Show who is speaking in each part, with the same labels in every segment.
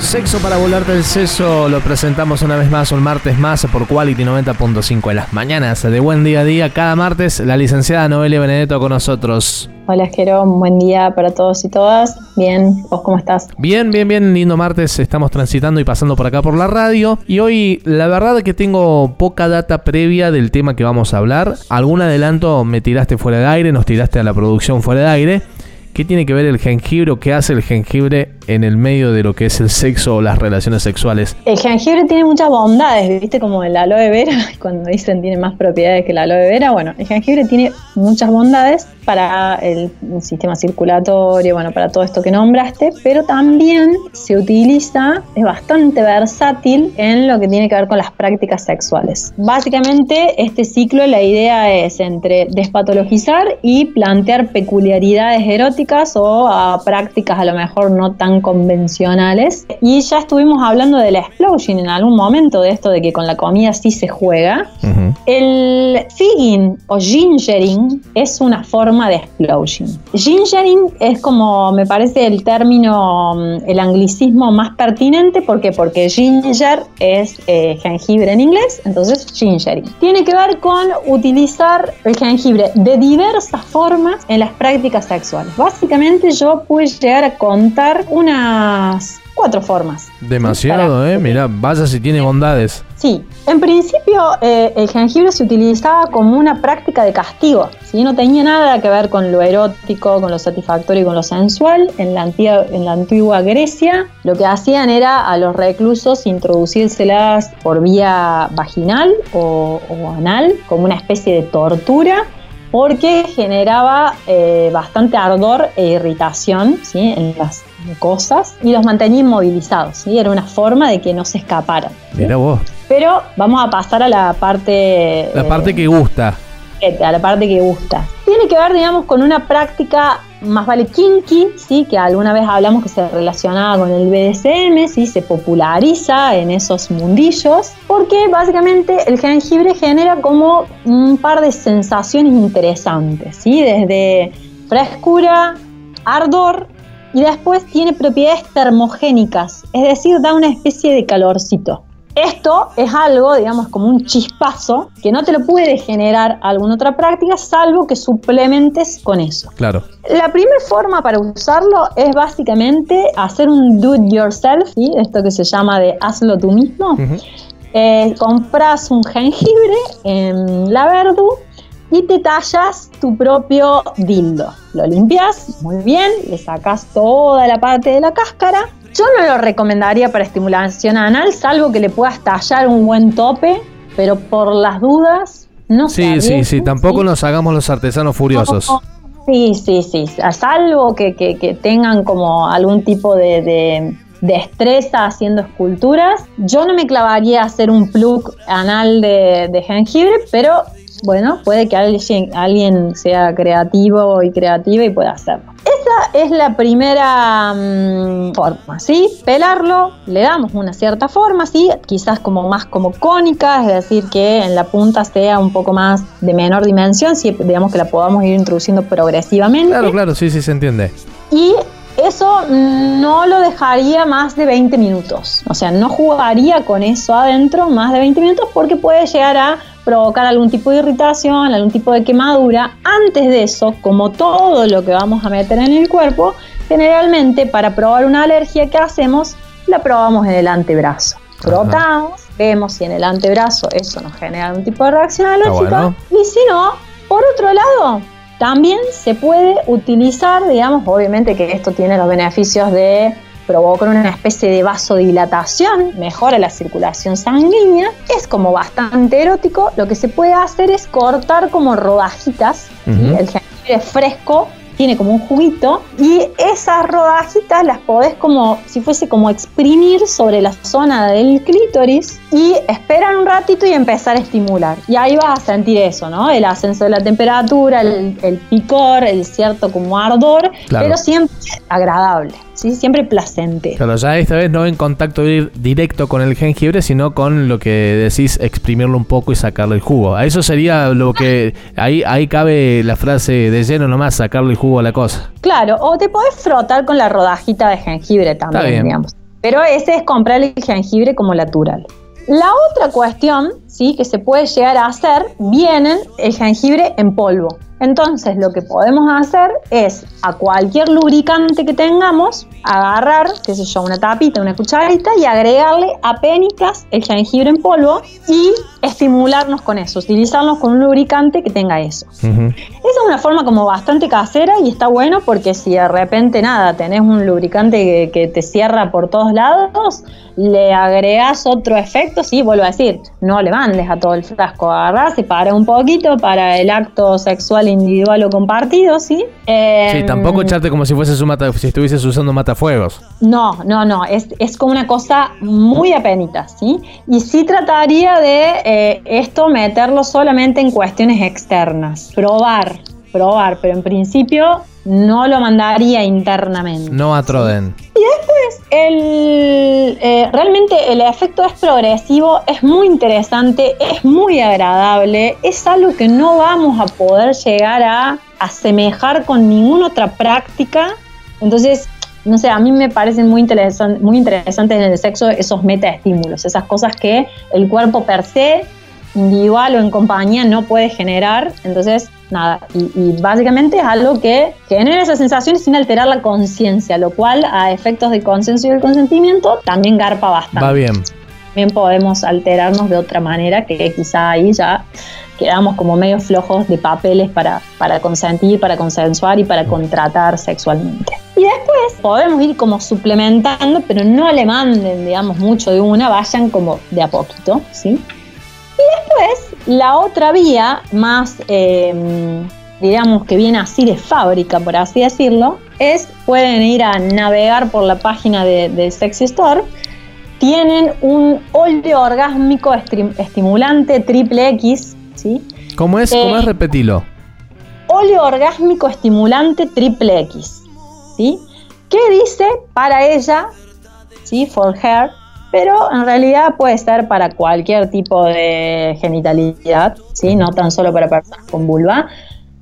Speaker 1: Sexo para volarte el seso lo presentamos una vez más un martes más por Quality 90.5 en las mañanas de Buen Día a Día. Cada martes la licenciada Noelia Benedetto con nosotros.
Speaker 2: Hola Jero, buen día para todos y todas. Bien, ¿vos cómo estás?
Speaker 1: Bien, bien, bien, lindo martes. Estamos transitando y pasando por acá por la radio. Y hoy la verdad es que tengo poca data previa del tema que vamos a hablar. Algún adelanto me tiraste fuera de aire, nos tiraste a la producción fuera de aire. ¿Qué tiene que ver el jengibre qué hace el jengibre en el medio de lo que es el sexo o las relaciones sexuales?
Speaker 2: El jengibre tiene muchas bondades, ¿viste? Como el aloe vera, cuando dicen tiene más propiedades que el aloe vera. Bueno, el jengibre tiene muchas bondades para el sistema circulatorio, bueno, para todo esto que nombraste, pero también se utiliza, es bastante versátil en lo que tiene que ver con las prácticas sexuales. Básicamente, este ciclo, la idea es entre despatologizar y plantear peculiaridades eróticas o a prácticas a lo mejor no tan convencionales. Y ya estuvimos hablando de la explosion en algún momento, de esto de que con la comida sí se juega. El figging o gingering es una forma de explosion. Gingering es como, me parece, el término, mm, el anglicismo más pertinente. ¿Por qué? Porque ginger es eh, jengibre en inglés, entonces gingering. Tiene que ver con utilizar el jengibre de diversas formas en las prácticas sexuales. Básicamente yo puedo llegar a contar unas cuatro formas.
Speaker 1: Demasiado, ¿eh? Mira, vaya si tiene bondades.
Speaker 2: Sí, en principio eh, el jengibre se utilizaba como una práctica de castigo, ¿sí? no tenía nada que ver con lo erótico, con lo satisfactorio y con lo sensual. En la, antigua, en la antigua Grecia lo que hacían era a los reclusos introducírselas por vía vaginal o, o anal como una especie de tortura porque generaba eh, bastante ardor e irritación ¿sí? en las cosas y los mantenía inmovilizados. ¿sí? Era una forma de que no se escaparan.
Speaker 1: Mira vos.
Speaker 2: Pero vamos a pasar a la parte...
Speaker 1: La parte que gusta.
Speaker 2: A la parte que gusta. Tiene que ver, digamos, con una práctica más vale kinky, ¿sí? que alguna vez hablamos que se relacionaba con el BDSM, ¿sí? se populariza en esos mundillos, porque básicamente el jengibre genera como un par de sensaciones interesantes, ¿sí? desde frescura, ardor y después tiene propiedades termogénicas, es decir, da una especie de calorcito. Esto es algo, digamos, como un chispazo que no te lo puede generar alguna otra práctica salvo que suplementes con eso.
Speaker 1: Claro.
Speaker 2: La primera forma para usarlo es básicamente hacer un do it yourself, ¿sí? esto que se llama de hazlo tú mismo. Eh, compras un jengibre en la Verdu y te tallas tu propio dildo. Lo limpias muy bien, le sacas toda la parte de la cáscara yo no lo recomendaría para estimulación anal, salvo que le puedas tallar un buen tope, pero por las dudas, no
Speaker 1: Sí, sí, sí, tampoco nos hagamos los artesanos furiosos.
Speaker 2: sí, sí, sí, salvo que, que, tengan como algún tipo de, de destreza haciendo esculturas. Yo no me clavaría a hacer un plug anal de, de jengibre, pero bueno, puede que alguien, alguien sea creativo y creativa y pueda hacerlo. Esa es la primera mm, forma, ¿sí? Pelarlo, le damos una cierta forma, ¿sí? Quizás como más como cónica, es decir, que en la punta sea un poco más de menor dimensión, si digamos que la podamos ir introduciendo progresivamente.
Speaker 1: Claro, claro, sí, sí, se entiende.
Speaker 2: Y eso no lo dejaría más de 20 minutos. O sea, no jugaría con eso adentro más de 20 minutos porque puede llegar a provocar algún tipo de irritación, algún tipo de quemadura. Antes de eso, como todo lo que vamos a meter en el cuerpo, generalmente para probar una alergia, ¿qué hacemos? La probamos en el antebrazo. Frotamos, vemos si en el antebrazo eso nos genera algún tipo de reacción alérgica. Y si no, por otro lado, también se puede utilizar, digamos, obviamente que esto tiene los beneficios de provocar una especie de vasodilatación, mejora la circulación sanguínea, es como bastante erótico. Lo que se puede hacer es cortar como rodajitas el jengibre fresco tiene como un juguito y esas rodajitas las podés como si fuese como exprimir sobre la zona del clítoris y esperar un ratito y empezar a estimular. Y ahí vas a sentir eso, ¿no? El ascenso de la temperatura, el, picor, el cierto como ardor, pero siempre agradable. ¿Sí? Siempre placentero.
Speaker 1: Pero ya esta vez no en contacto directo con el jengibre, sino con lo que decís, exprimirlo un poco y sacarle el jugo. A eso sería lo que. Ahí, ahí cabe la frase de lleno nomás, sacarle el jugo a la cosa.
Speaker 2: Claro, o te podés frotar con la rodajita de jengibre también, digamos. Pero ese es comprar el jengibre como natural. La otra cuestión, sí, que se puede llegar a hacer, viene el jengibre en polvo. Entonces lo que podemos hacer es a cualquier lubricante que tengamos, agarrar, qué sé yo, una tapita, una cucharita y agregarle a pénicas el jengibre en polvo y estimularnos con eso, utilizarnos con un lubricante que tenga eso. Esa es una forma como bastante casera y está bueno porque si de repente nada, tenés un lubricante que, te cierra por todos lados, le agregas otro efecto, sí, vuelvo a decir, no le mandes a todo el frasco, agarrás y para un poquito para el acto sexual individual o compartido, ¿sí? sí,
Speaker 1: em, tampoco echarte como si fueses un mata, si estuvieses usando matafuegos.
Speaker 2: No, no, no, es, es como una cosa muy apenita, ¿sí? Y sí trataría de eh, esto meterlo solamente en cuestiones externas, probar, probar, pero en principio no lo mandaría internamente.
Speaker 1: No a Troden.
Speaker 2: Y después, el, eh, realmente el efecto es progresivo, es muy interesante, es muy agradable, es algo que no vamos a poder llegar a asemejar con ninguna otra práctica. Entonces, no sé, a mí me parecen muy, muy interesantes en el sexo esos metaestímulos, esas cosas que el cuerpo per se, individual o en compañía, no puede generar. Entonces, nada, y, básicamente es algo que genera esas sensaciones sin alterar la conciencia, lo cual a efectos de consenso y el consentimiento también garpa bastante.
Speaker 1: Va bien.
Speaker 2: También podemos alterarnos de otra manera que quizá ahí ya quedamos como medio flojos de papeles para, para consentir, para consensuar y para contratar sexualmente. Y después podemos ir como suplementando, pero no le manden, digamos, mucho de una, vayan como de a poquito, ¿sí? Después, la otra vía, más, em, digamos, que viene así de fábrica, por así decirlo, es, pueden ir a navegar por la página de, de Sexy Store, tienen un óleo orgásmico estimulante triple X
Speaker 1: ¿Cómo es? ¿Cómo es? Eh, Repetilo.
Speaker 2: Óleo orgásmico estimulante triple X. ¿Sí? ¿Qué dice para ella? ¿Sí? For her. Pero en realidad puede ser para cualquier tipo de genitalidad, ¿sí? no tan solo para personas con vulva.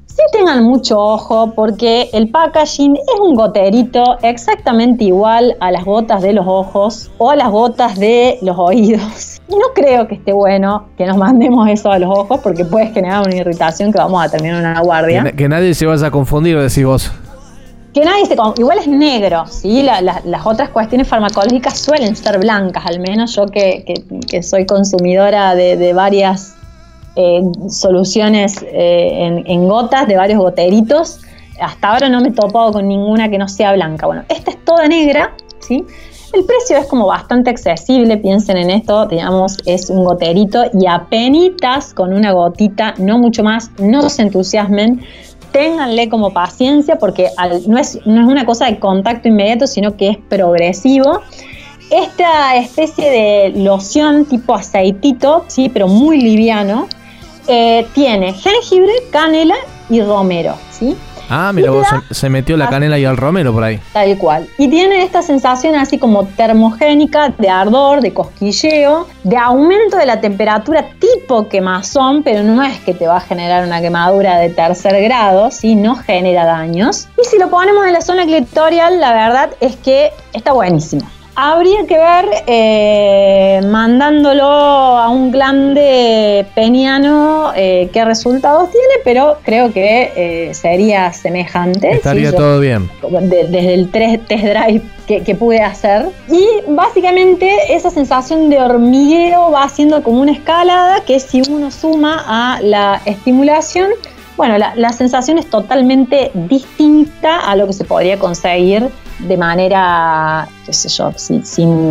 Speaker 2: Sí tengan mucho ojo porque el packaging es un goterito exactamente igual a las gotas de los ojos o a las gotas de los oídos. Y no creo que esté bueno que nos mandemos eso a los ojos porque puede generar una irritación que vamos a terminar en una guardia.
Speaker 1: Que, nadie se vaya a confundir, decís vos.
Speaker 2: Que nadie se Igual es negro, ¿sí? las otras cuestiones farmacológicas suelen ser blancas, al menos yo que, soy consumidora de, varias eh, soluciones eh, en, gotas, de varios goteritos. Hasta ahora no me he topado con ninguna que no sea blanca. Bueno, esta es toda negra, ¿sí? El precio es como bastante accesible, piensen en esto, digamos, es un goterito y apenas con una gotita, no mucho más, no se entusiasmen, ténganle como paciencia porque no, es, no es una cosa de contacto inmediato, sino que es progresivo. Esta especie de loción tipo aceitito, sí, pero muy liviano, eh, tiene jengibre, canela y romero, ¿sí?
Speaker 1: Ah, mira, vos se, metió la canela y el romero por ahí.
Speaker 2: Tal cual. Y tiene esta sensación así como termogénica de ardor, de cosquilleo, de aumento de la temperatura tipo quemazón, pero no es que te va a generar una quemadura de tercer grado, ¿sí? No genera daños. Y si lo ponemos en la zona clitorial, la verdad es que está buenísimo. Habría que ver eh, mandándolo a un glande peniano eh, qué resultados tiene, pero creo que eh, sería semejante.
Speaker 1: Estaría todo bien.
Speaker 2: desde el test drive que, que, pude hacer. Y básicamente esa sensación de hormigueo va haciendo como una escalada que si uno suma a la estimulación, bueno, la, la sensación es totalmente distinta a lo que se podría conseguir de manera, qué sé yo, sin,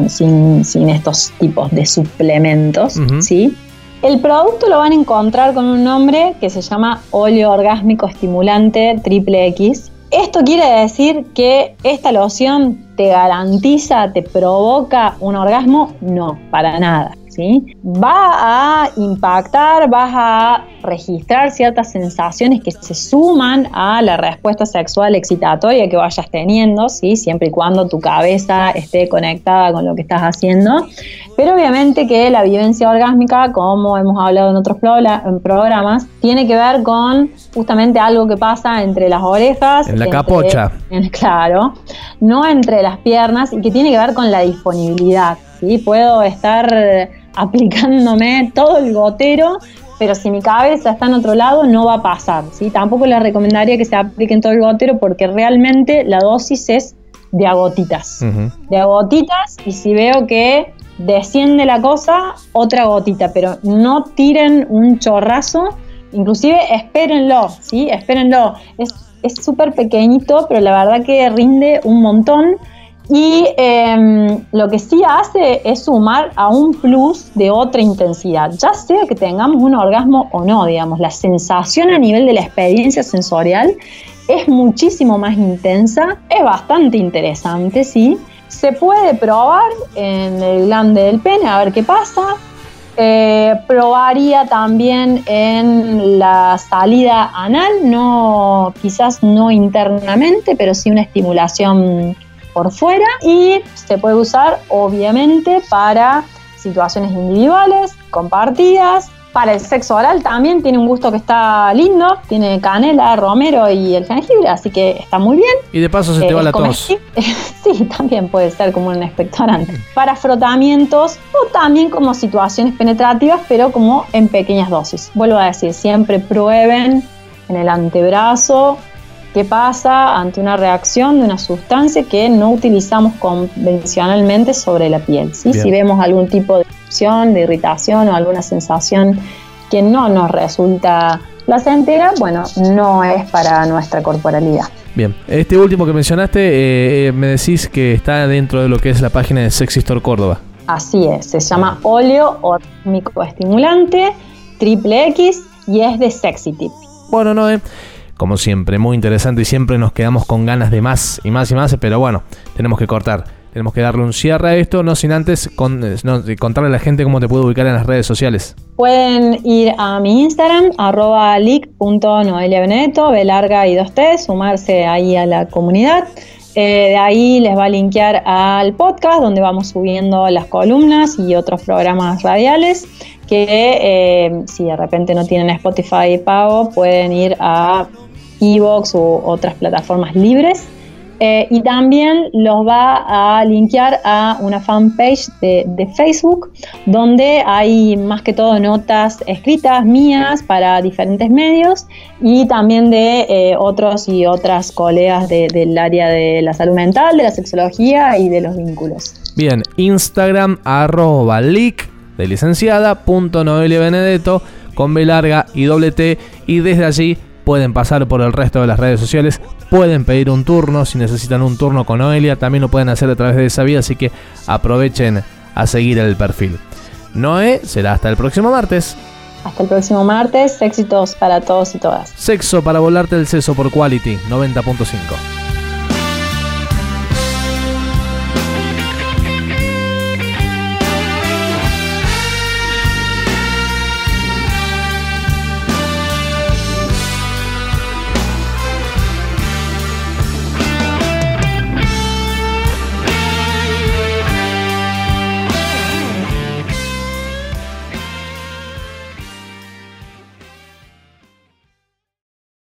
Speaker 2: sin, estos tipos de suplementos, ¿sí? El producto lo van a encontrar con un nombre que se llama óleo orgásmico estimulante triple X ¿Esto quiere decir que esta loción te garantiza, te provoca un orgasmo? No, para nada. Va a impactar, vas a registrar ciertas sensaciones que se suman a la respuesta sexual excitatoria que vayas teniendo, ¿sí? siempre y cuando tu cabeza esté conectada con lo que estás haciendo. Pero obviamente que la vivencia orgásmica, como hemos hablado en otros programas, tiene que ver con justamente algo que pasa entre las orejas.
Speaker 1: En la capocha.
Speaker 2: claro, no entre las piernas y que tiene que ver con la disponibilidad. ¿sí? Puedo estar aplicándome todo el gotero, pero si mi cabeza está en otro lado no va a pasar. ¿sí? Tampoco les recomendaría que se apliquen todo el gotero porque realmente la dosis es de agotitas. De agotitas y si veo que desciende la cosa, otra gotita, pero no tiren un chorrazo, inclusive espérenlo, ¿sí? Espérenlo. Es súper pequeñito, pero la verdad que rinde un montón y em, lo que sí hace es sumar a un plus de otra intensidad, ya sea que tengamos un orgasmo o no, digamos, la sensación a nivel de la experiencia sensorial es muchísimo más intensa, es bastante interesante, sí. Se puede probar en el glande del pene a ver qué pasa. Eh, probaría también en la salida anal, no, quizás no internamente, pero sí una estimulación por fuera y se puede usar obviamente para situaciones individuales, compartidas. Para el sexo oral también tiene un gusto que está lindo, tiene canela, romero y el jengibre, así que está muy bien.
Speaker 1: Y de paso se te va la tos.
Speaker 2: sí, también puede ser como un expectorante. Para frotamientos o también como situaciones penetrativas, pero como en pequeñas dosis. Vuelvo a decir, siempre prueben en el antebrazo qué pasa ante una reacción de una sustancia que no utilizamos convencionalmente sobre la piel. Si vemos algún tipo de erupción, de irritación o alguna sensación que no nos resulta placentera, bueno, no es para nuestra corporalidad.
Speaker 1: Bien, este último que mencionaste, eh, eh, me decís que está dentro de lo que es la página de Sexy Store Córdoba.
Speaker 2: Así es, se llama óleo orgánico estimulante triple X y es de Sexy Tip.
Speaker 1: Bueno, no, eh como siempre, muy interesante y siempre nos quedamos con ganas de más y más y más, pero bueno, tenemos que cortar. Tenemos que darle un cierre a esto, no sin antes contarle a la gente cómo te puede ubicar en las redes sociales.
Speaker 2: Pueden ir a mi Instagram, arroba leak.noeliabenedetto, B larga y dos T, sumarse ahí a la comunidad. Eh, de ahí les va a linkear al podcast donde vamos subiendo las columnas y otros programas radiales que eh, si de repente no tienen Spotify pago pueden ir a Evox u otras plataformas libres. Eh, y también los va a linkear a una fanpage de, Facebook donde hay más que todo notas escritas mías para diferentes medios y también de eh, otros y otras colegas del área de la salud mental, de la sexología y de los vínculos.
Speaker 1: Bien, Instagram arroba leak de licenciada punto Benedetto con B larga y doble T y desde allí pueden pasar por el resto de las redes sociales, pueden pedir un turno, si necesitan un turno con Noelia, también lo pueden hacer a través de esa vía, así que aprovechen a seguir el perfil. Noé será hasta el próximo martes.
Speaker 2: Hasta el próximo martes, éxitos para todos y todas.
Speaker 1: Sexo para volarte el seso por Quality 90.5.